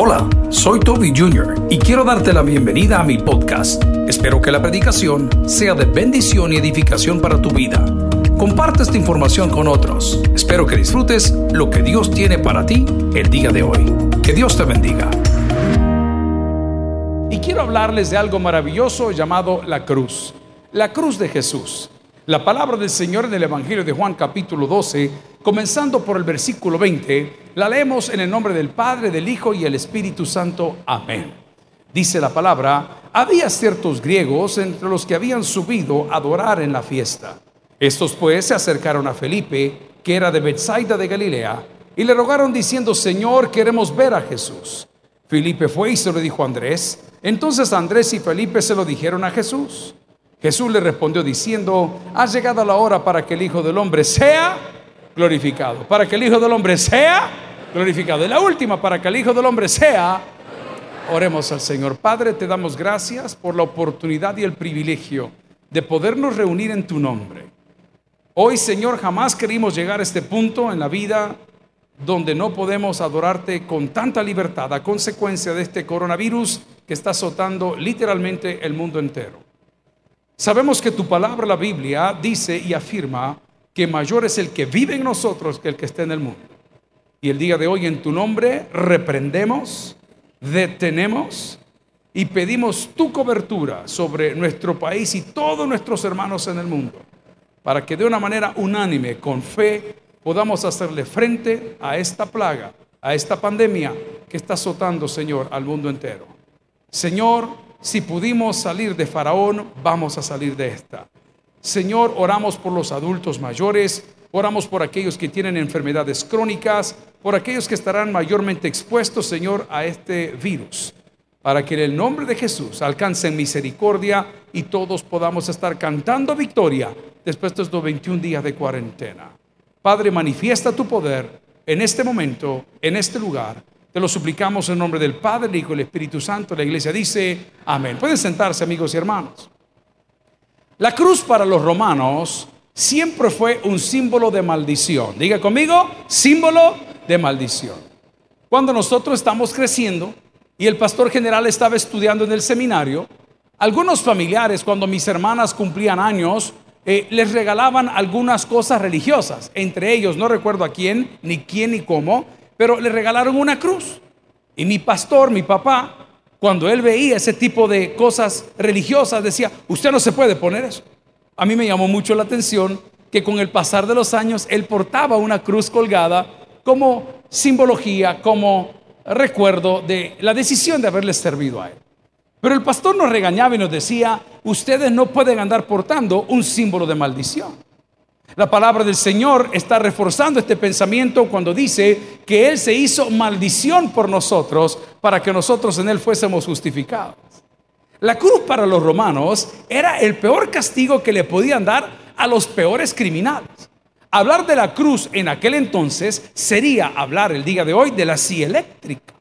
Hola, soy Toby Jr. y quiero darte la bienvenida a mi podcast. Espero que la predicación sea de bendición y edificación para tu vida. Comparte esta información con otros. Espero que disfrutes lo que Dios tiene para ti el día de hoy. Que Dios te bendiga. Y quiero hablarles de algo maravilloso llamado la cruz. La cruz de Jesús. La palabra del Señor en el Evangelio de Juan capítulo 12, comenzando por el versículo 20, la leemos en el nombre del Padre, del Hijo y el Espíritu Santo. Amén. Dice la palabra, había ciertos griegos entre los que habían subido a adorar en la fiesta. Estos pues se acercaron a Felipe, que era de Bethsaida de Galilea, y le rogaron diciendo, Señor, queremos ver a Jesús. Felipe fue y se lo dijo a Andrés. Entonces Andrés y Felipe se lo dijeron a Jesús. Jesús le respondió diciendo, ha llegado la hora para que el Hijo del Hombre sea glorificado, para que el Hijo del Hombre sea glorificado. Y la última, para que el Hijo del Hombre sea, oremos al Señor. Padre, te damos gracias por la oportunidad y el privilegio de podernos reunir en tu nombre. Hoy, Señor, jamás queríamos llegar a este punto en la vida donde no podemos adorarte con tanta libertad a consecuencia de este coronavirus que está azotando literalmente el mundo entero. Sabemos que tu palabra, la Biblia, dice y afirma que mayor es el que vive en nosotros que el que está en el mundo. Y el día de hoy en tu nombre reprendemos, detenemos y pedimos tu cobertura sobre nuestro país y todos nuestros hermanos en el mundo, para que de una manera unánime, con fe, podamos hacerle frente a esta plaga, a esta pandemia que está azotando, Señor, al mundo entero. Señor, si pudimos salir de Faraón, vamos a salir de esta. Señor, oramos por los adultos mayores, oramos por aquellos que tienen enfermedades crónicas, por aquellos que estarán mayormente expuestos, Señor, a este virus, para que en el nombre de Jesús alcancen misericordia y todos podamos estar cantando victoria después de estos 21 días de cuarentena. Padre, manifiesta tu poder en este momento, en este lugar te lo suplicamos en nombre del Padre, Hijo y el Espíritu Santo. La iglesia dice, amén. Pueden sentarse amigos y hermanos. La cruz para los romanos siempre fue un símbolo de maldición. Diga conmigo, símbolo de maldición. Cuando nosotros estamos creciendo y el pastor general estaba estudiando en el seminario, algunos familiares, cuando mis hermanas cumplían años, eh, les regalaban algunas cosas religiosas. Entre ellos, no recuerdo a quién, ni quién, ni cómo, pero le regalaron una cruz. Y mi pastor, mi papá, cuando él veía ese tipo de cosas religiosas, decía, usted no se puede poner eso. A mí me llamó mucho la atención que con el pasar de los años él portaba una cruz colgada como simbología, como recuerdo de la decisión de haberle servido a él. Pero el pastor nos regañaba y nos decía, ustedes no pueden andar portando un símbolo de maldición. La palabra del Señor está reforzando este pensamiento cuando dice que Él se hizo maldición por nosotros para que nosotros en Él fuésemos justificados. La cruz para los romanos era el peor castigo que le podían dar a los peores criminales. Hablar de la cruz en aquel entonces sería hablar el día de hoy de la silla eléctrica.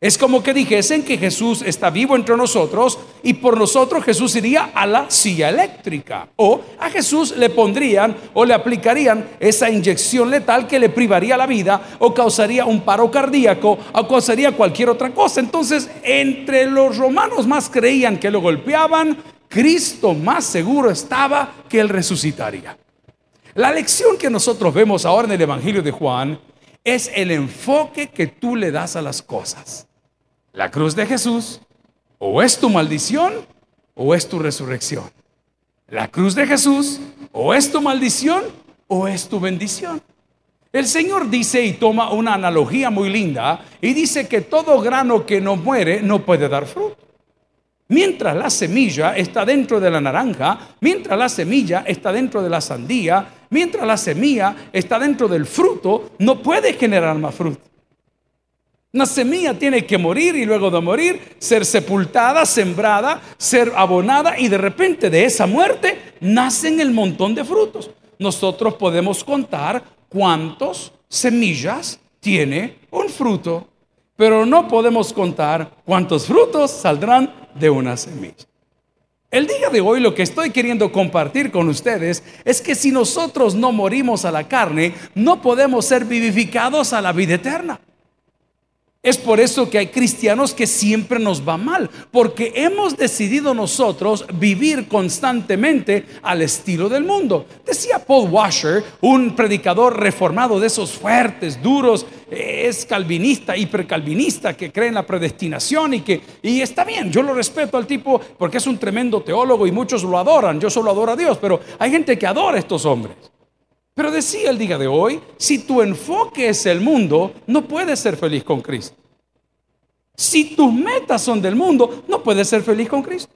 Es como que dijesen que Jesús está vivo entre nosotros y por nosotros Jesús iría a la silla eléctrica. O a Jesús le pondrían o le aplicarían esa inyección letal que le privaría la vida o causaría un paro cardíaco o causaría cualquier otra cosa. Entonces, entre los romanos más creían que lo golpeaban, Cristo más seguro estaba que él resucitaría. La lección que nosotros vemos ahora en el Evangelio de Juan es el enfoque que tú le das a las cosas. La cruz de Jesús o es tu maldición o es tu resurrección. La cruz de Jesús o es tu maldición o es tu bendición. El Señor dice y toma una analogía muy linda y dice que todo grano que no muere no puede dar fruto. Mientras la semilla está dentro de la naranja, mientras la semilla está dentro de la sandía, mientras la semilla está dentro del fruto, no puede generar más fruto. Una semilla tiene que morir y luego de morir ser sepultada, sembrada, ser abonada y de repente de esa muerte nacen el montón de frutos. Nosotros podemos contar cuántas semillas tiene un fruto, pero no podemos contar cuántos frutos saldrán de una semilla. El día de hoy lo que estoy queriendo compartir con ustedes es que si nosotros no morimos a la carne, no podemos ser vivificados a la vida eterna. Es por eso que hay cristianos que siempre nos va mal, porque hemos decidido nosotros vivir constantemente al estilo del mundo. Decía Paul Washer, un predicador reformado de esos fuertes, duros, eh, es calvinista, hipercalvinista, que cree en la predestinación y que y está bien, yo lo respeto al tipo porque es un tremendo teólogo y muchos lo adoran, yo solo adoro a Dios, pero hay gente que adora a estos hombres. Pero decía el día de hoy, si tu enfoque es el mundo, no puedes ser feliz con Cristo. Si tus metas son del mundo, no puedes ser feliz con Cristo.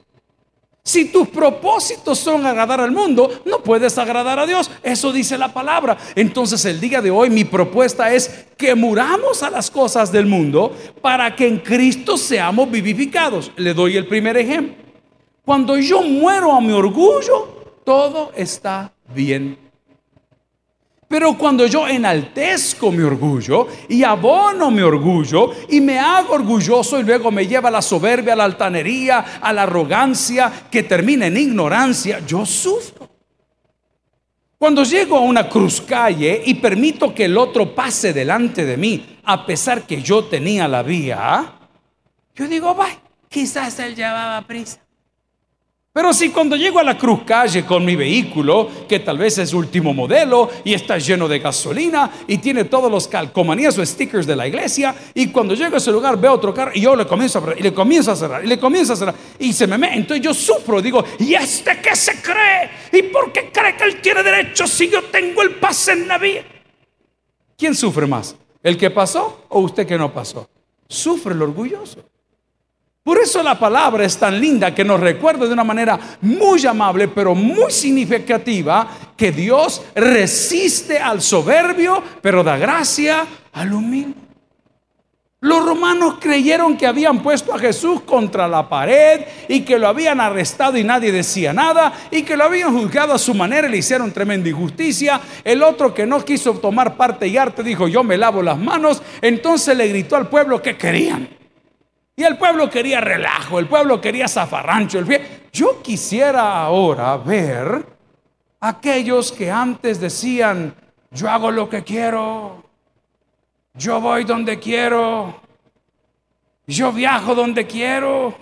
Si tus propósitos son agradar al mundo, no puedes agradar a Dios. Eso dice la palabra. Entonces el día de hoy mi propuesta es que muramos a las cosas del mundo para que en Cristo seamos vivificados. Le doy el primer ejemplo. Cuando yo muero a mi orgullo, todo está bien pero cuando yo enaltezco mi orgullo y abono mi orgullo y me hago orgulloso y luego me lleva a la soberbia, a la altanería, a la arrogancia que termina en ignorancia, yo sufro. Cuando llego a una cruz calle y permito que el otro pase delante de mí, a pesar que yo tenía la vía, yo digo, vaya, quizás él llevaba prisa. Pero si cuando llego a la cruz calle con mi vehículo, que tal vez es último modelo y está lleno de gasolina y tiene todos los calcomanías o stickers de la iglesia, y cuando llego a ese lugar veo otro carro y yo le comienzo a cerrar, y le comienzo a cerrar, y le comienzo a cerrar, y se me mete, entonces yo sufro, digo, ¿y este qué se cree? ¿Y por qué cree que él tiene derecho si yo tengo el pase en la vía? ¿Quién sufre más? ¿El que pasó o usted que no pasó? Sufre el orgulloso. Por eso la palabra es tan linda que nos recuerda de una manera muy amable, pero muy significativa, que Dios resiste al soberbio, pero da gracia al humilde. Los romanos creyeron que habían puesto a Jesús contra la pared y que lo habían arrestado y nadie decía nada y que lo habían juzgado a su manera y le hicieron tremenda injusticia. El otro que no quiso tomar parte y arte dijo yo me lavo las manos. Entonces le gritó al pueblo que querían. Y el pueblo quería relajo, el pueblo quería zafarrancho. El Yo quisiera ahora ver aquellos que antes decían, yo hago lo que quiero, yo voy donde quiero, yo viajo donde quiero,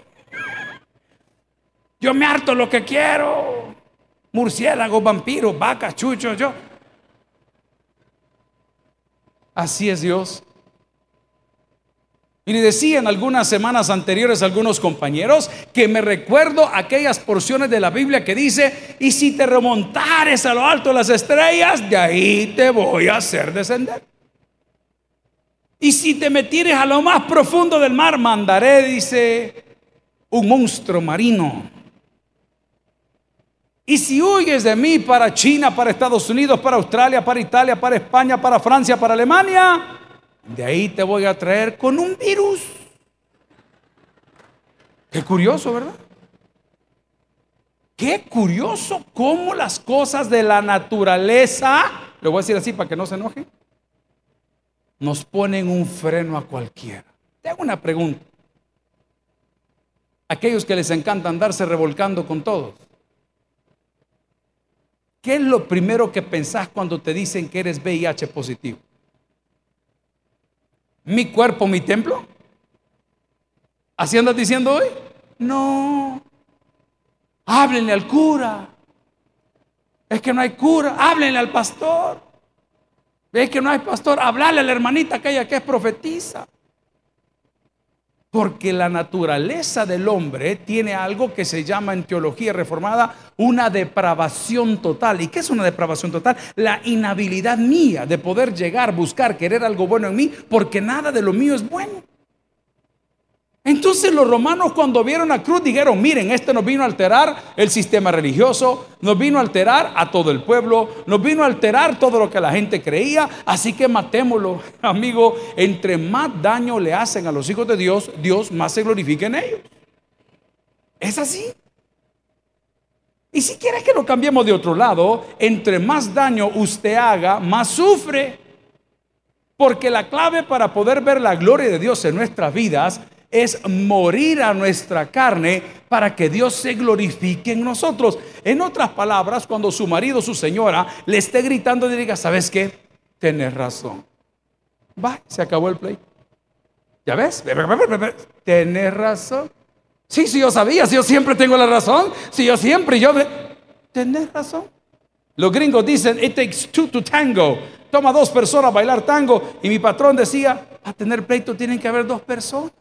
yo me harto lo que quiero, murciélago, vampiro, vaca, chucho, yo. Así es Dios. Y le decían algunas semanas anteriores a algunos compañeros que me recuerdo aquellas porciones de la Biblia que dice, y si te remontares a lo alto de las estrellas, de ahí te voy a hacer descender. Y si te metieres a lo más profundo del mar, mandaré, dice, un monstruo marino. Y si huyes de mí para China, para Estados Unidos, para Australia, para Italia, para España, para Francia, para Alemania, de ahí te voy a traer con un virus. Qué curioso, ¿verdad? Qué curioso cómo las cosas de la naturaleza, le voy a decir así para que no se enoje, nos ponen un freno a cualquiera. Te hago una pregunta. Aquellos que les encanta andarse revolcando con todos. ¿Qué es lo primero que pensás cuando te dicen que eres VIH positivo? Mi cuerpo, mi templo? ¿Así andas diciendo hoy? No. Háblenle al cura. Es que no hay cura. Háblenle al pastor. Es que no hay pastor. Háblale a la hermanita aquella que es profetiza. Porque la naturaleza del hombre tiene algo que se llama en teología reformada una depravación total. ¿Y qué es una depravación total? La inhabilidad mía de poder llegar, buscar, querer algo bueno en mí, porque nada de lo mío es bueno. Entonces los romanos cuando vieron a Cruz dijeron, miren, este nos vino a alterar el sistema religioso, nos vino a alterar a todo el pueblo, nos vino a alterar todo lo que la gente creía, así que matémoslo, amigo, entre más daño le hacen a los hijos de Dios, Dios más se glorifica en ellos. Es así. Y si quieres que lo cambiemos de otro lado, entre más daño usted haga, más sufre. Porque la clave para poder ver la gloria de Dios en nuestras vidas es morir a nuestra carne para que Dios se glorifique en nosotros. En otras palabras, cuando su marido, su señora, le esté gritando y diga, ¿sabes qué? Tienes razón. Va, se acabó el play. ¿Ya ves? Tenés razón. Sí, sí, yo sabía, si yo siempre tengo la razón, si yo siempre, yo... Tenés razón. Los gringos dicen, it takes two to tango. Toma dos personas a bailar tango. Y mi patrón decía, a tener pleito tienen que haber dos personas.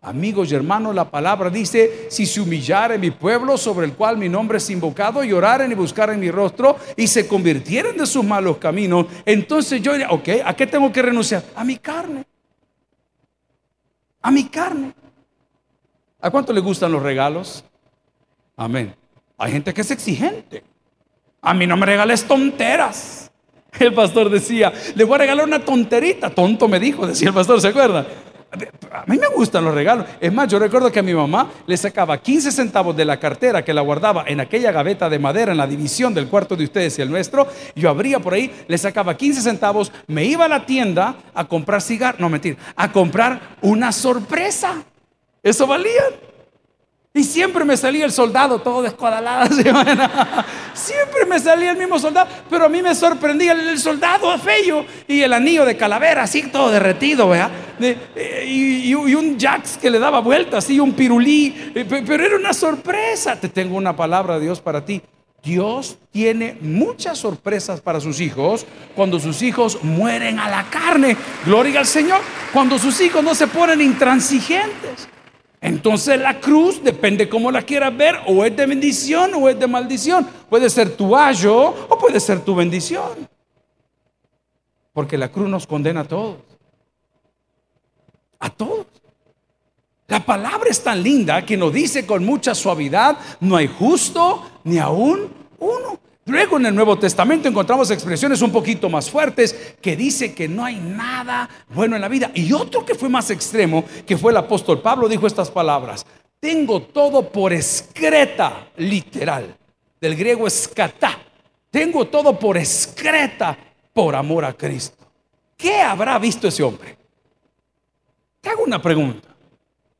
Amigos y hermanos, la palabra dice, si se humillare mi pueblo sobre el cual mi nombre es invocado, y oraren y buscaren mi rostro y se convirtieren de sus malos caminos, entonces yo diría, ok, ¿a qué tengo que renunciar? A mi carne. A mi carne. ¿A cuánto le gustan los regalos? Amén. Hay gente que es exigente. A mí no me regales tonteras. El pastor decía, le voy a regalar una tonterita. Tonto me dijo, decía el pastor, ¿se acuerda? A mí me gustan los regalos. Es más, yo recuerdo que a mi mamá le sacaba 15 centavos de la cartera que la guardaba en aquella gaveta de madera en la división del cuarto de ustedes y el nuestro. Yo abría por ahí, le sacaba 15 centavos, me iba a la tienda a comprar cigarros, no mentir, a comprar una sorpresa. Eso valía. Y siempre me salía el soldado todo descuadalado. siempre me salía el mismo soldado. Pero a mí me sorprendía el soldado feo y el anillo de calavera, así todo derretido, ¿verdad? Eh, y, un Jax que le daba vueltas, y un pirulí. Eh, pero era una sorpresa. Te tengo una palabra de Dios para ti. Dios tiene muchas sorpresas para sus hijos cuando sus hijos mueren a la carne. Gloria al Señor. Cuando sus hijos no se ponen intransigentes. Entonces la cruz, depende cómo la quieras ver, o es de bendición o es de maldición. Puede ser tu ayo o puede ser tu bendición. Porque la cruz nos condena a todos. A todos. La palabra es tan linda que nos dice con mucha suavidad, no hay justo ni aún uno. Luego en el Nuevo Testamento encontramos expresiones un poquito más fuertes que dice que no hay nada bueno en la vida. Y otro que fue más extremo, que fue el apóstol Pablo, dijo estas palabras. Tengo todo por excreta, literal. Del griego escatá. Tengo todo por excreta por amor a Cristo. ¿Qué habrá visto ese hombre? Te hago una pregunta.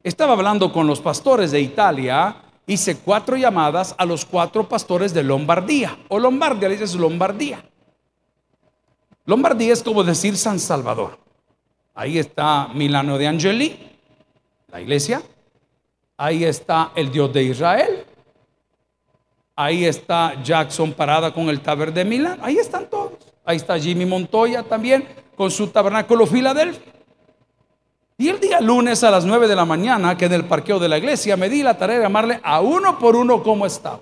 Estaba hablando con los pastores de Italia hice cuatro llamadas a los cuatro pastores de Lombardía, o Lombardia, le dices Lombardía. Lombardía es como decir San Salvador. Ahí está Milano de Angeli, la iglesia. Ahí está el Dios de Israel. Ahí está Jackson parada con el taber de Milán. Ahí están todos. Ahí está Jimmy Montoya también con su tabernáculo Filadelfia. Y el día lunes a las 9 de la mañana, que en el parqueo de la iglesia, me di la tarea de llamarle a uno por uno cómo estaba.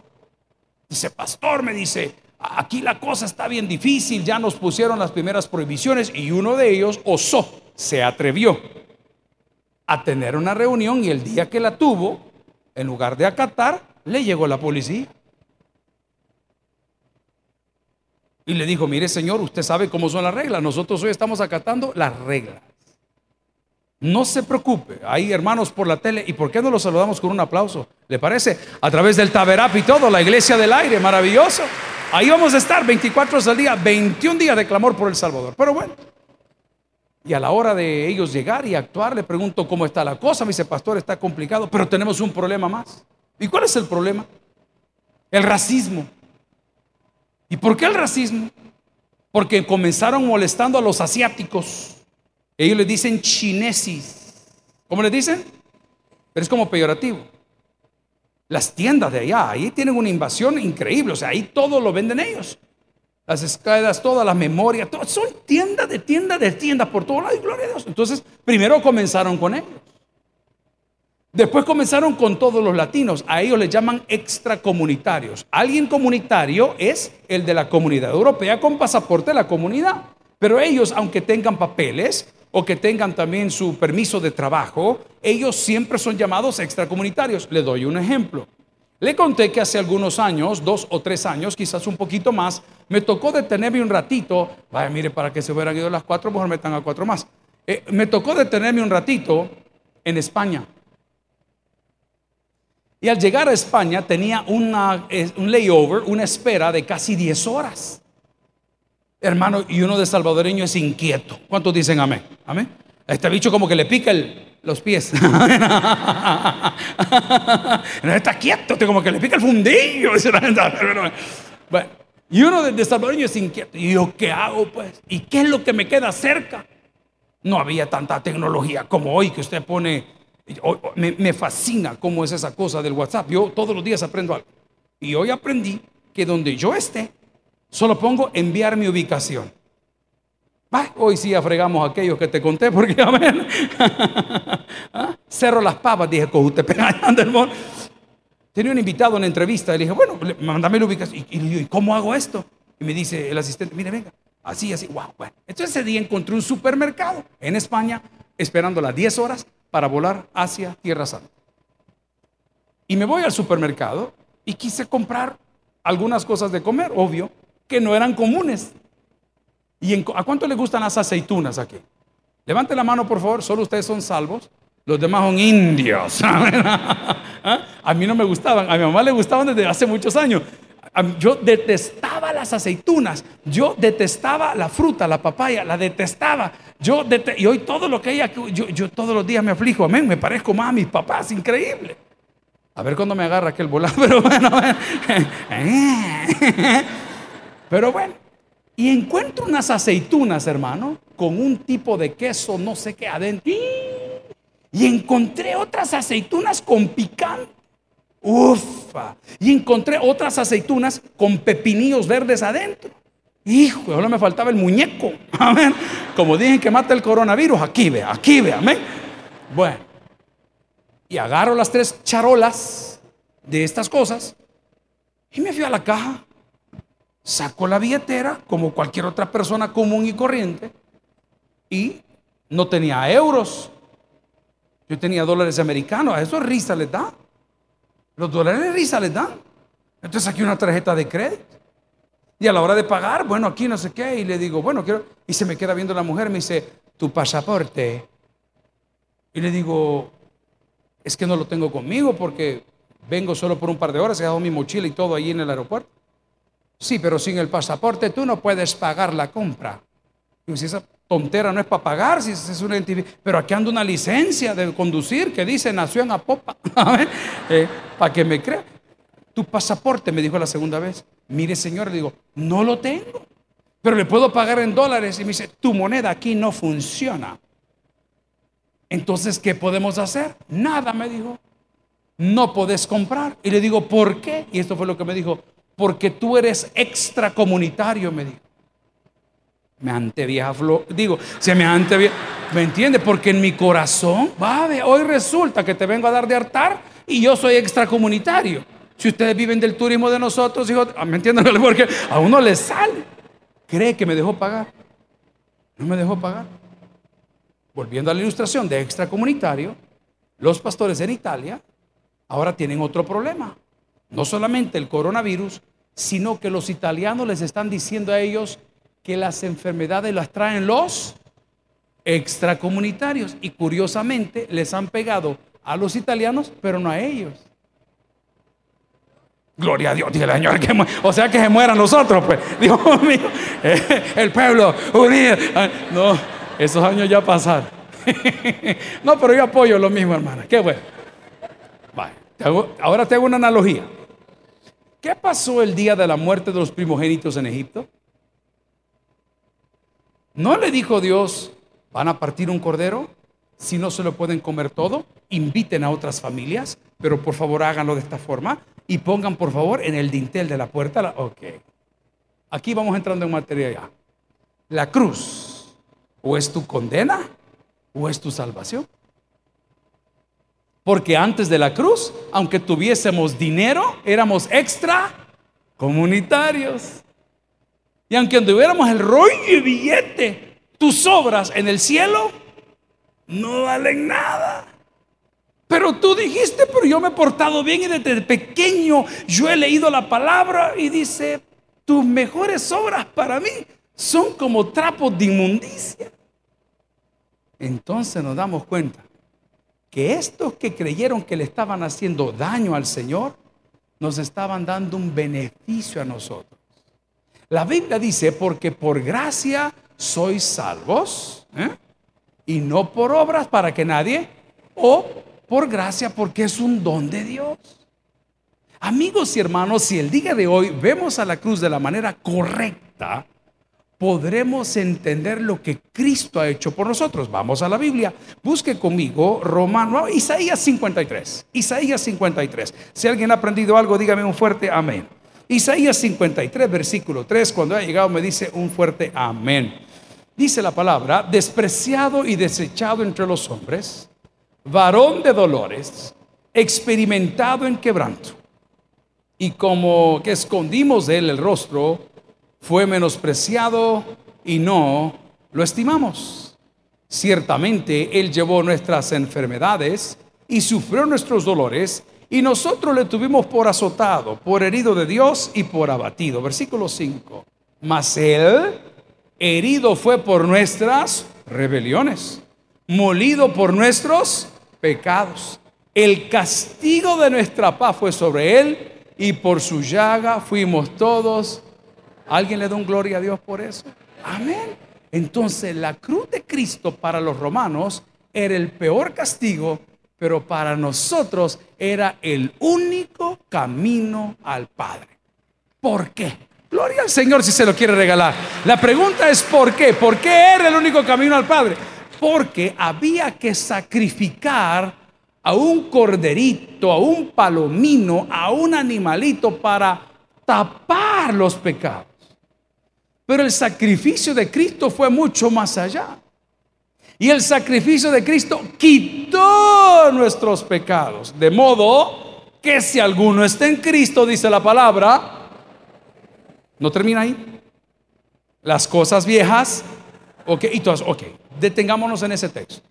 Dice, pastor, me dice, aquí la cosa está bien difícil, ya nos pusieron las primeras prohibiciones y uno de ellos osó, se atrevió a tener una reunión y el día que la tuvo, en lugar de acatar, le llegó la policía. Y le dijo, mire señor, usted sabe cómo son las reglas, nosotros hoy estamos acatando las reglas. No se preocupe, hay hermanos por la tele y ¿por qué no los saludamos con un aplauso? ¿Le parece? A través del Taberap y todo, la iglesia del aire, maravilloso. Ahí vamos a estar 24 horas al día, 21 días de clamor por El Salvador. Pero bueno, y a la hora de ellos llegar y actuar, le pregunto cómo está la cosa. Me dice, pastor, está complicado, pero tenemos un problema más. ¿Y cuál es el problema? El racismo. ¿Y por qué el racismo? Porque comenzaron molestando a los asiáticos. Ellos le dicen chinesis. ¿Cómo le dicen? Pero es como peyorativo. Las tiendas de allá, ahí tienen una invasión increíble. O sea, ahí todo lo venden ellos. Las escalas, todas las memorias, todo, son tiendas de tiendas de tiendas por todos lados. Gloria a Dios. Entonces, primero comenzaron con ellos. Después comenzaron con todos los latinos. A ellos les llaman extracomunitarios. Alguien comunitario es el de la comunidad europea con pasaporte de la comunidad. Pero ellos, aunque tengan papeles, o que tengan también su permiso de trabajo, ellos siempre son llamados extracomunitarios. Le doy un ejemplo. Le conté que hace algunos años, dos o tres años, quizás un poquito más, me tocó detenerme un ratito. Vaya, mire, para que se hubieran ido las cuatro, mejor metan a cuatro más. Eh, me tocó detenerme un ratito en España. Y al llegar a España tenía una, un layover, una espera de casi 10 horas. Hermano, y uno de salvadoreño es inquieto. ¿Cuántos dicen amén? Amén. este bicho como que le pica los pies. no está quieto, como que le pica el fundillo. bueno, y uno de, salvadoreño es inquieto. ¿Y yo qué hago pues? ¿Y qué es lo que me queda cerca? No había tanta tecnología como hoy que usted pone. Me, me fascina cómo es esa cosa del WhatsApp. Yo todos los días aprendo algo. Y hoy aprendí que donde yo esté, solo pongo enviar mi ubicación. hoy sí afregamos aquellos que te conté, porque amén. ¿Ah? Cerro las papas, dije, con usted Tenía un invitado en una entrevista, le dije, bueno, mándame la ubicación. Y, le digo, ¿y cómo hago esto? Y me dice el asistente, mire, venga, así, así, wow, bueno. Entonces ese día encontré un supermercado en España, esperando las 10 horas para volar hacia Tierra Santa. Y me voy al supermercado y quise comprar algunas cosas de comer, obvio, que no eran comunes. ¿Y a cuánto le gustan las aceitunas aquí? Levante la mano, por favor, solo ustedes son salvos. Los demás son indios. ¿Ah? A mí no me gustaban, a mi mamá le gustaban desde hace muchos años. Yo detestaba las aceitunas, yo detestaba la fruta, la papaya, la detestaba. Yo y hoy todo lo que hay yo, yo todos los días me aflijo, amén, me parezco más a mis papás, increíble. A ver cuándo me agarra aquel volado, pero bueno. Pero bueno. Y encuentro unas aceitunas, hermano, con un tipo de queso, no sé qué adentro. Y encontré otras aceitunas con picante. Ufa. Y encontré otras aceitunas con pepinillos verdes adentro. Hijo, ahora me faltaba el muñeco. Amén. Como dije que mata el coronavirus, aquí ve, aquí ve, amén. Bueno, y agarro las tres charolas de estas cosas y me fui a la caja. Saco la billetera como cualquier otra persona común y corriente y no tenía euros. Yo tenía dólares americanos. A eso risa les da. Los dólares risa les dan. Entonces saqué una tarjeta de crédito. Y a la hora de pagar, bueno, aquí no sé qué. Y le digo, bueno, quiero. Y se me queda viendo la mujer, me dice, tu pasaporte. Y le digo, es que no lo tengo conmigo porque vengo solo por un par de horas, he dejado mi mochila y todo ahí en el aeropuerto. Sí, pero sin el pasaporte tú no puedes pagar la compra. Y si esa tontera no es para pagar, si es pero aquí anda una licencia de conducir que dice nació en Apopa, eh, para que me crea. Tu pasaporte, me dijo la segunda vez. Mire, señor, le digo, no lo tengo, pero le puedo pagar en dólares. Y me dice, tu moneda aquí no funciona. Entonces, ¿qué podemos hacer? Nada, me dijo. No podés comprar. Y le digo, ¿por qué? Y esto fue lo que me dijo, porque tú eres extracomunitario, me dijo. Me ante vieja digo, se me ante vieja, ¿me entiende? Porque en mi corazón, va, hoy resulta que te vengo a dar de hartar y yo soy extracomunitario. Si ustedes viven del turismo de nosotros, hijo, ah, ¿me entienden? Porque a uno le sale. ¿Cree que me dejó pagar? No me dejó pagar. Volviendo a la ilustración de extracomunitario, los pastores en Italia ahora tienen otro problema. No solamente el coronavirus, sino que los italianos les están diciendo a ellos que las enfermedades las traen los extracomunitarios. Y curiosamente les han pegado a los italianos, pero no a ellos. Gloria a Dios, dije el Señor, que o sea que se mueran nosotros, pues. Dios mío, el pueblo unido. Ah, no, esos años ya pasaron. no, pero yo apoyo lo mismo, hermana. Qué bueno. Ahora te hago una analogía. ¿Qué pasó el día de la muerte de los primogénitos en Egipto? ¿No le dijo Dios, van a partir un cordero? Si no se lo pueden comer todo, inviten a otras familias, pero por favor háganlo de esta forma y pongan por favor en el dintel de la puerta. ok. Aquí vamos entrando en materia ya. La cruz o es tu condena o es tu salvación. Porque antes de la cruz, aunque tuviésemos dinero, éramos extra comunitarios. Y aunque tuviéramos el rollo y billete, tus obras en el cielo no valen nada. Pero tú dijiste, pero yo me he portado bien y desde pequeño yo he leído la palabra y dice, tus mejores obras para mí son como trapos de inmundicia. Entonces nos damos cuenta que estos que creyeron que le estaban haciendo daño al Señor, nos estaban dando un beneficio a nosotros. La Biblia dice, porque por gracia sois salvos, ¿eh? y no por obras para que nadie, o por gracia porque es un don de Dios. Amigos y hermanos, si el día de hoy vemos a la cruz de la manera correcta, podremos entender lo que Cristo ha hecho por nosotros. Vamos a la Biblia. Busque conmigo Romano, Isaías 53. Isaías 53. Si alguien ha aprendido algo, dígame un fuerte amén. Isaías 53, versículo 3, cuando ha llegado me dice un fuerte amén. Dice la palabra, despreciado y desechado entre los hombres, varón de dolores, experimentado en quebranto. Y como que escondimos de él el rostro, fue menospreciado y no lo estimamos. Ciertamente Él llevó nuestras enfermedades y sufrió nuestros dolores, y nosotros le tuvimos por azotado, por herido de Dios y por abatido. Versículo 5. Mas Él herido fue por nuestras rebeliones, molido por nuestros pecados. El castigo de nuestra paz fue sobre Él, y por su llaga fuimos todos ¿Alguien le da un gloria a Dios por eso? Amén. Entonces la cruz de Cristo para los romanos era el peor castigo, pero para nosotros era el único camino al Padre. ¿Por qué? Gloria al Señor si se lo quiere regalar. La pregunta es ¿por qué? ¿Por qué era el único camino al Padre? Porque había que sacrificar a un corderito, a un palomino, a un animalito para tapar los pecados. Pero el sacrificio de Cristo fue mucho más allá. Y el sacrificio de Cristo quitó nuestros pecados. De modo que si alguno está en Cristo, dice la palabra, no termina ahí. Las cosas viejas, ok, y todas, ok, detengámonos en ese texto.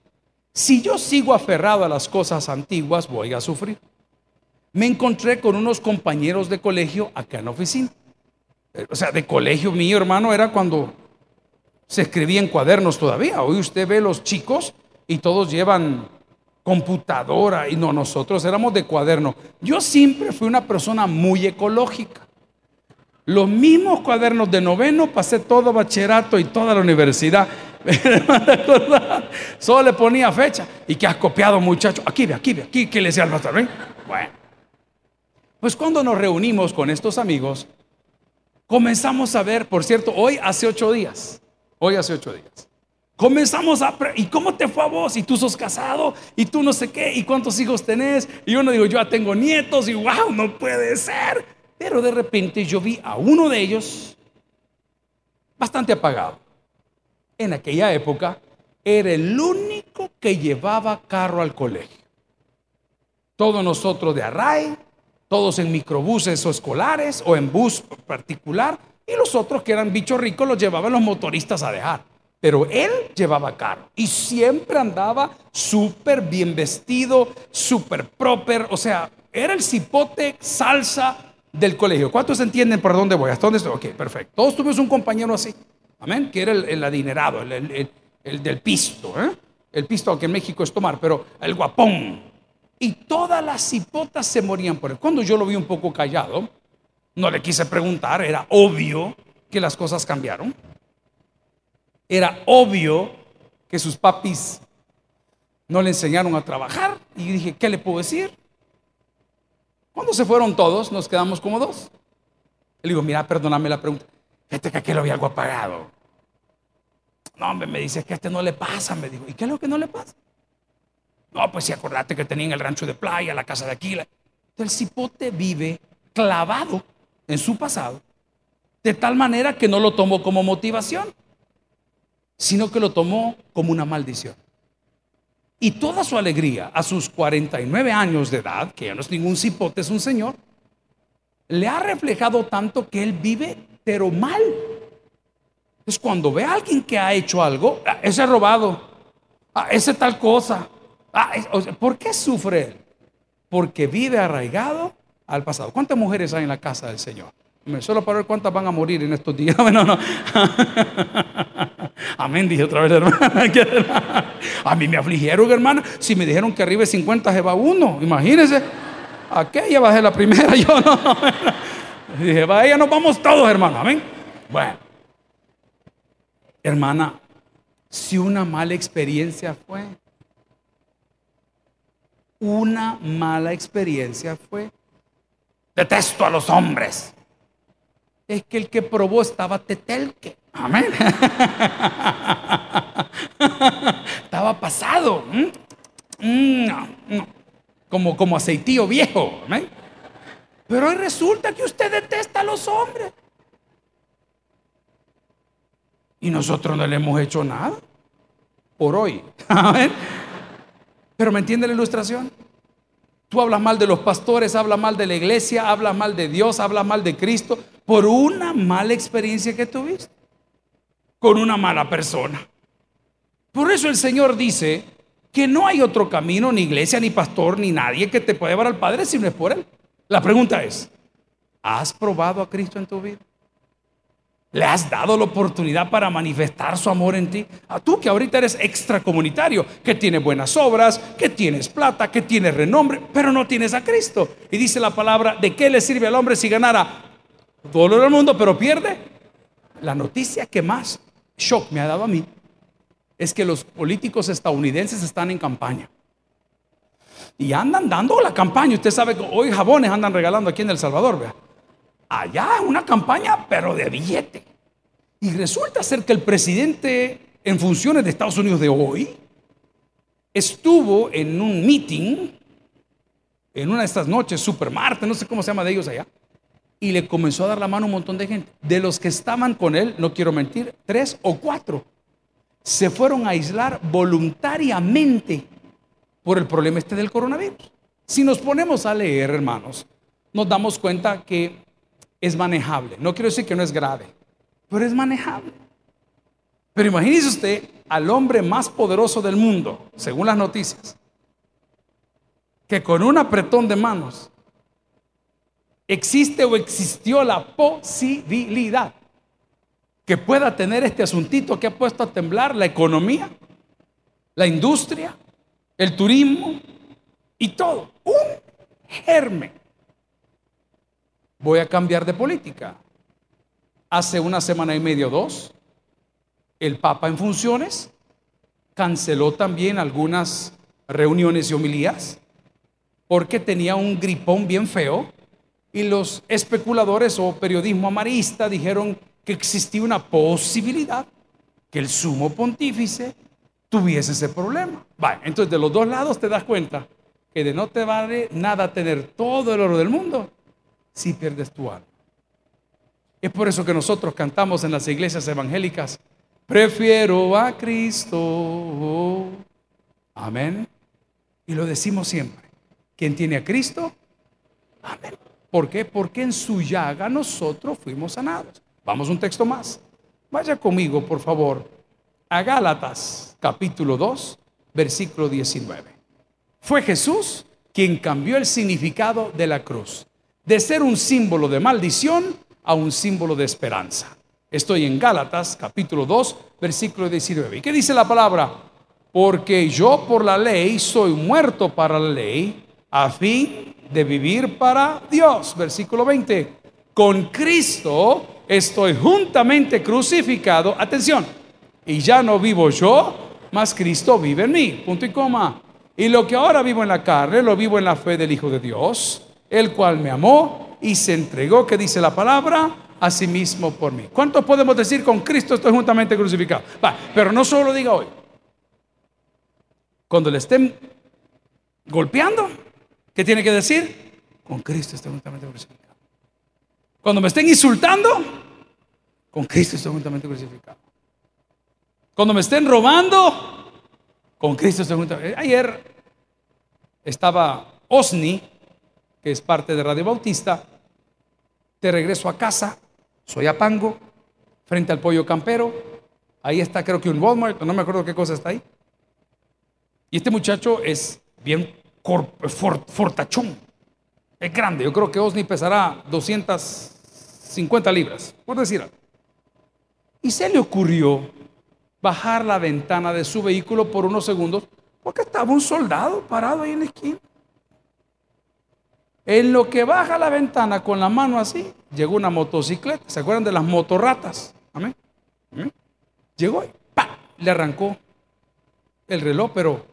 Si yo sigo aferrado a las cosas antiguas, voy a sufrir. Me encontré con unos compañeros de colegio acá en la oficina. Eh, o sea, de colegio mío, hermano, era cuando se escribía en cuadernos todavía. Hoy usted ve los chicos y todos llevan computadora y no, nosotros éramos de cuaderno. Yo siempre fui una persona muy ecológica. Los mismos cuadernos de noveno pasé todo bachillerato y toda la universidad. Solo le ponía fecha. ¿Y que has copiado, muchacho? Aquí ve, aquí ve, aquí, ¿qué le decía al pastor? Bueno. Pues cuando nos reunimos con estos amigos, comenzamos a ver, por cierto, hoy hace ocho días, hoy hace ocho días, comenzamos a, ¿y cómo te fue a vos? Y tú sos casado, y tú no sé qué, y cuántos hijos tenés, y uno digo, yo ya tengo nietos, y wow, no puede ser. Pero de repente yo vi a uno de ellos bastante apagado. En aquella época era el único que llevaba carro al colegio. Todos nosotros de Array, todos en microbuses o escolares o en bus particular, y los otros que eran bichos ricos los llevaban los motoristas a dejar. Pero él llevaba carro y siempre andaba súper bien vestido, súper proper, o sea, era el cipote salsa del colegio. ¿Cuántos entienden por dónde voy? ¿Hasta dónde estoy? Ok, perfecto. Todos tuvimos un compañero así, amén, que era el, adinerado, el, el, del pisto, ¿eh? El pisto que en México es tomar, pero el guapón, y todas las hipotas se morían por él. Cuando yo lo vi un poco callado, no le quise preguntar, era obvio que las cosas cambiaron. Era obvio que sus papis no le enseñaron a trabajar. Y dije, ¿qué le puedo decir? Cuando se fueron todos, nos quedamos como dos. Le digo, mira, perdóname la pregunta. Este que aquí lo había algo apagado. No, hombre, me dice que a este no le pasa. Me dijo, ¿y qué es lo que no le pasa? No, pues si acordate que tenían el rancho de playa, la casa de Aquila. El cipote vive clavado en su pasado, de tal manera que no lo tomó como motivación, sino que lo tomó como una maldición. Y toda su alegría a sus 49 años de edad, que ya no es ningún cipote, es un señor, le ha reflejado tanto que él vive, pero mal. Es cuando ve a alguien que ha hecho algo, ah, ese robado, ah, ese tal cosa, Ah, ¿Por qué sufre él? Porque vive arraigado al pasado. ¿Cuántas mujeres hay en la casa del Señor? Solo para ver cuántas van a morir en estos días. No, no. Amén, dije otra vez, hermana. A mí me afligieron, hermana. Si me dijeron que arriba de 50 se va uno, imagínense. Aquella bajé la primera, yo no. Dije, vaya, nos vamos todos, hermano. Amén. Bueno, hermana, si una mala experiencia fue, una mala experiencia fue, detesto a los hombres. Es que el que probó estaba tetelque. Amén. Estaba pasado. Mm, como, como aceitío viejo. Amén. Pero hoy resulta que usted detesta a los hombres. Y nosotros no le hemos hecho nada por hoy. Pero ¿me entiende la ilustración? Tú hablas mal de los pastores, hablas mal de la iglesia, hablas mal de Dios, hablas mal de Cristo por una mala experiencia que tuviste con una mala persona. Por eso el Señor dice que no hay otro camino, ni iglesia, ni pastor, ni nadie que te pueda llevar al Padre si no es por Él. La pregunta es, ¿has probado a Cristo en tu vida? ¿Le has dado la oportunidad para manifestar su amor en ti? A tú que ahorita eres extracomunitario, que tienes buenas obras, que tienes plata, que tienes renombre, pero no tienes a Cristo. Y dice la palabra, ¿de qué le sirve al hombre si ganara todo el mundo, pero pierde? La noticia que más shock me ha dado a mí es que los políticos estadounidenses están en campaña. Y andan dando la campaña. Usted sabe que hoy jabones andan regalando aquí en El Salvador, vea. Allá una campaña, pero de billete. Y resulta ser que el presidente en funciones de Estados Unidos de hoy estuvo en un meeting, en una de estas noches, Supermarte, no sé cómo se llama de ellos allá, y le comenzó a dar la mano a un montón de gente. De los que estaban con él, no quiero mentir, tres o cuatro, se fueron a aislar voluntariamente por el problema este del coronavirus. Si nos ponemos a leer, hermanos, nos damos cuenta que es manejable. No quiero decir que no es grave, pero es manejable. Pero imagínese usted al hombre más poderoso del mundo, según las noticias, que con un apretón de manos existe o existió la posibilidad que pueda tener este asuntito que ha puesto a temblar la economía, la industria, el turismo y todo. Un germen. Voy a cambiar de política. Hace una semana y media o dos, el Papa en funciones canceló también algunas reuniones y homilías porque tenía un gripón bien feo y los especuladores o periodismo amarista dijeron que existía una posibilidad que el sumo pontífice tuviese ese problema. Vale, entonces de los dos lados te das cuenta que de no te vale nada tener todo el oro del mundo si pierdes tu alma. Es por eso que nosotros cantamos en las iglesias evangélicas, prefiero a Cristo. Amén. Y lo decimos siempre. ¿Quién tiene a Cristo? Amén. ¿Por qué? Porque en su llaga nosotros fuimos sanados. Vamos un texto más. Vaya conmigo, por favor, a Gálatas capítulo 2, versículo 19. Fue Jesús quien cambió el significado de la cruz, de ser un símbolo de maldición a un símbolo de esperanza. Estoy en Gálatas capítulo 2, versículo 19. ¿Y qué dice la palabra? Porque yo por la ley soy muerto para la ley, a fin de vivir para Dios. Versículo 20. Con Cristo estoy juntamente crucificado. Atención. Y ya no vivo yo, mas Cristo vive en mí. Punto y coma. Y lo que ahora vivo en la carne, lo vivo en la fe del Hijo de Dios, el cual me amó y se entregó, que dice la palabra, a sí mismo por mí. ¿Cuántos podemos decir con Cristo estoy juntamente crucificado? Va, pero no solo lo diga hoy. Cuando le estén golpeando, ¿qué tiene que decir? Con Cristo estoy juntamente crucificado. Cuando me estén insultando, con Cristo estoy juntamente crucificado. Cuando me estén robando, con Cristo estoy juntamente. Ayer estaba Osni, que es parte de Radio Bautista, de regreso a casa, soy a Pango, frente al pollo campero. Ahí está, creo que un Walmart, no me acuerdo qué cosa está ahí. Y este muchacho es bien fortachón, es grande. Yo creo que Osni pesará 200 50 libras, por decir algo. Y se le ocurrió bajar la ventana de su vehículo por unos segundos porque estaba un soldado parado ahí en la esquina. En lo que baja la ventana con la mano así, llegó una motocicleta. ¿Se acuerdan de las motorratas? Amén. Llegó y le arrancó el reloj, pero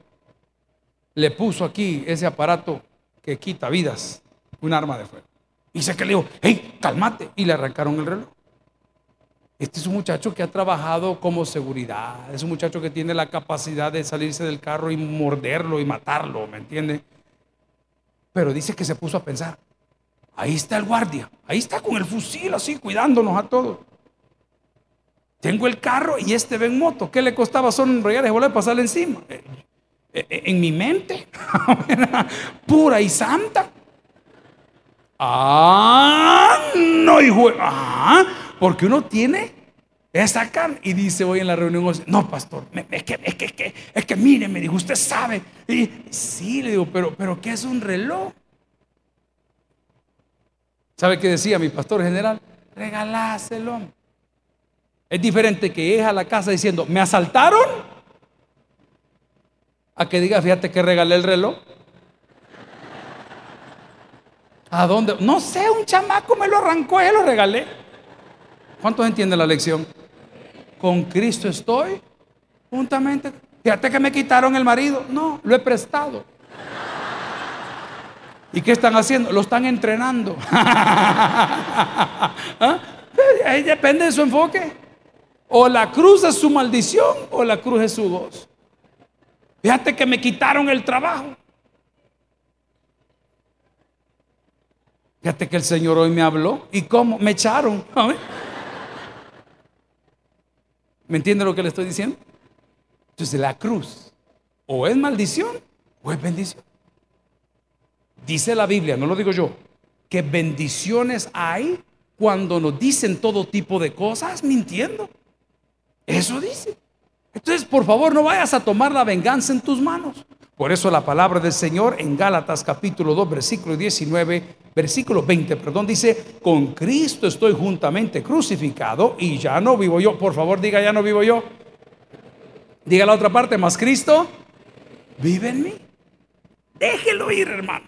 le puso aquí ese aparato que quita vidas, un arma de fuego. Y se que le dijo, hey, cálmate. Y le arrancaron el reloj. Este es un muchacho que ha trabajado como seguridad, es un muchacho que tiene la capacidad de salirse del carro y morderlo y matarlo, ¿me entiende? Pero dice que se puso a pensar, ahí está el guardia, ahí está con el fusil así, cuidándonos a todos. Tengo el carro y este ve en moto. ¿Qué le costaba sonreír y volver a pasarle encima? Eh, eh, eh, en mi mente, pura y santa. Ah, no, hijo. Ah, porque uno tiene esa carne. Y dice hoy en la reunión, no, pastor, es que, es que, es que, mire, me dijo, usted sabe. Y sí, le digo, pero, pero ¿qué es un reloj? ¿Sabe qué decía mi pastor general? Regaláselo. Es diferente que es a la casa diciendo, ¿me asaltaron? A que diga, fíjate que regalé el reloj. ¿A dónde? No sé, un chamaco me lo arrancó, y lo regalé. ¿Cuántos entienden la lección? Con Cristo estoy juntamente. Fíjate que me quitaron el marido. No, lo he prestado. ¿Y qué están haciendo? Lo están entrenando. ¿Ah? Ahí depende de su enfoque. O la cruz es su maldición o la cruz es su gozo. Fíjate que me quitaron el trabajo. Fíjate que el Señor hoy me habló. ¿Y cómo? Me echaron. ¿Me entiende lo que le estoy diciendo? Entonces la cruz o es maldición o es bendición. Dice la Biblia, no lo digo yo, que bendiciones hay cuando nos dicen todo tipo de cosas mintiendo. Eso dice. Entonces, por favor, no vayas a tomar la venganza en tus manos. Por eso la palabra del Señor en Gálatas capítulo 2, versículo 19, versículo 20, perdón, dice, con Cristo estoy juntamente crucificado y ya no vivo yo. Por favor, diga, ya no vivo yo. Diga la otra parte, más Cristo vive en mí. Déjelo ir, hermano.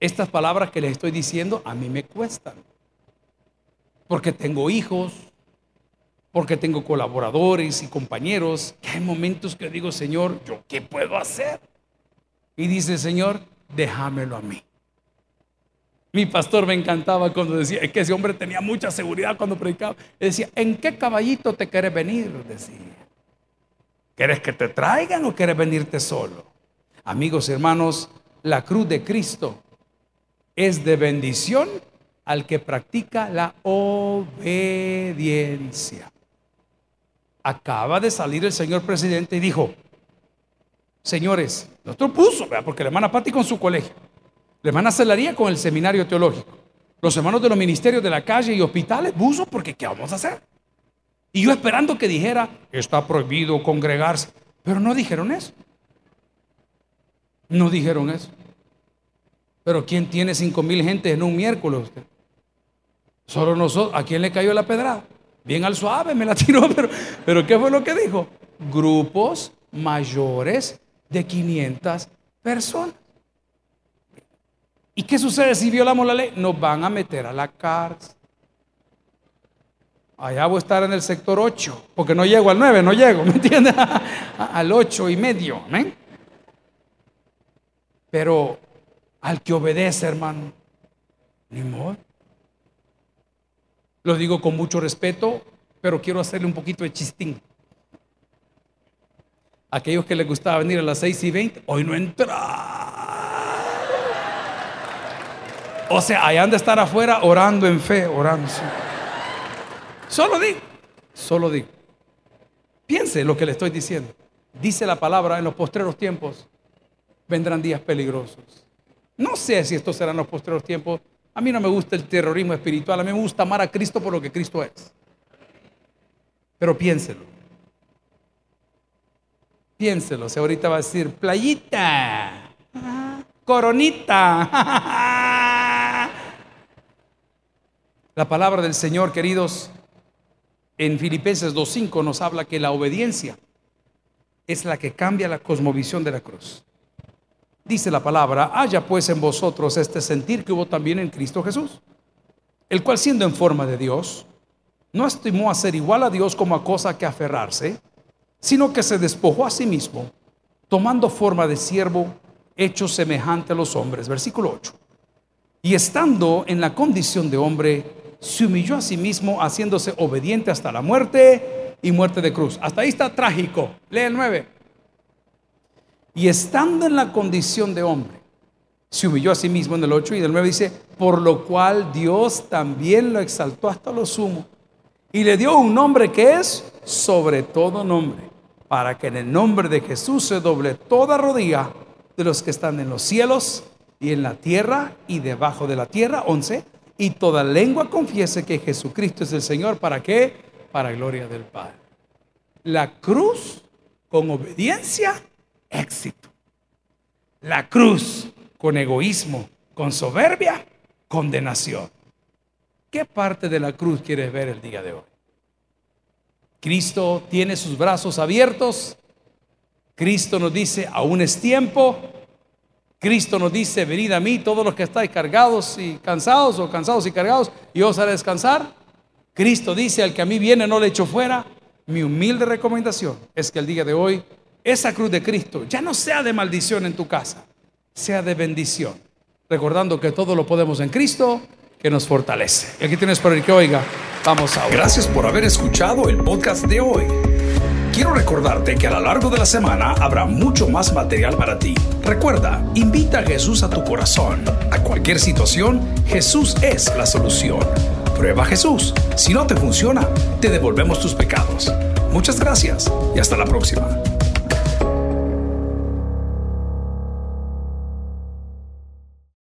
Estas palabras que les estoy diciendo a mí me cuestan. Porque tengo hijos, porque tengo colaboradores y compañeros, que hay momentos que digo, Señor, ¿yo qué puedo hacer? Y dice, Señor, déjamelo a mí. Mi pastor me encantaba cuando decía, es que ese hombre tenía mucha seguridad cuando predicaba. decía, ¿en qué caballito te quieres venir? Decía, ¿quieres que te traigan o quieres venirte solo? Amigos, hermanos, la cruz de Cristo es de bendición al que practica la obediencia acaba de salir el señor presidente y dijo, señores, nosotros puso, porque la hermana Patti con su colegio, la hermana Celaría con el seminario teológico, los hermanos de los ministerios de la calle y hospitales puso porque ¿qué vamos a hacer? Y yo esperando que dijera, está prohibido congregarse, pero no dijeron eso. No dijeron eso. Pero ¿quién tiene cinco mil gente en un miércoles usted? Solo nosotros. ¿A quién le cayó la pedrada? Bien al suave, me la tiró, pero, pero ¿qué fue lo que dijo? Grupos mayores de 500 personas. ¿Y qué sucede si violamos la ley? Nos van a meter a la cárcel. Allá voy a estar en el sector 8, porque no llego al 9, no llego, ¿me entiendes? al 8 y medio, ¿amén? Pero al que obedece, hermano, ni modo. Lo digo con mucho respeto, pero quiero hacerle un poquito de chistín. Aquellos que les gustaba venir a las 6 y 20, hoy no entra. O sea, ahí han de estar afuera orando en fe, orando. Solo digo, solo digo. Piense lo que le estoy diciendo. Dice la palabra en los postreros tiempos, vendrán días peligrosos. No sé si estos serán los postreros tiempos, a mí no me gusta el terrorismo espiritual, a mí me gusta amar a Cristo por lo que Cristo es. Pero piénselo. Piénselo, si ahorita va a decir, playita, coronita. La palabra del Señor, queridos, en Filipenses 2.5 nos habla que la obediencia es la que cambia la cosmovisión de la cruz. Dice la palabra, haya pues en vosotros este sentir que hubo también en Cristo Jesús, el cual siendo en forma de Dios, no estimó a ser igual a Dios como a cosa que aferrarse, sino que se despojó a sí mismo, tomando forma de siervo, hecho semejante a los hombres. Versículo 8. Y estando en la condición de hombre, se humilló a sí mismo haciéndose obediente hasta la muerte y muerte de cruz. Hasta ahí está trágico. Lee el 9. Y estando en la condición de hombre, se humilló a sí mismo en el 8 y el 9 dice, por lo cual Dios también lo exaltó hasta lo sumo y le dio un nombre que es sobre todo nombre, para que en el nombre de Jesús se doble toda rodilla de los que están en los cielos y en la tierra y debajo de la tierra, 11, y toda lengua confiese que Jesucristo es el Señor, ¿para qué? Para gloria del Padre. La cruz con obediencia, éxito. La cruz con egoísmo, con soberbia, condenación. ¿Qué parte de la cruz quieres ver el día de hoy? Cristo tiene sus brazos abiertos. Cristo nos dice, aún es tiempo. Cristo nos dice, venid a mí todos los que estáis cargados y cansados o cansados y cargados y os haré descansar. Cristo dice, al que a mí viene no le echo fuera. Mi humilde recomendación es que el día de hoy esa cruz de Cristo ya no sea de maldición en tu casa, sea de bendición. Recordando que todo lo podemos en Cristo que nos fortalece. Y aquí tienes para el que oiga. Vamos a Gracias por haber escuchado el podcast de hoy. Quiero recordarte que a lo largo de la semana habrá mucho más material para ti. Recuerda, invita a Jesús a tu corazón. A cualquier situación, Jesús es la solución. Prueba a Jesús. Si no te funciona, te devolvemos tus pecados. Muchas gracias y hasta la próxima.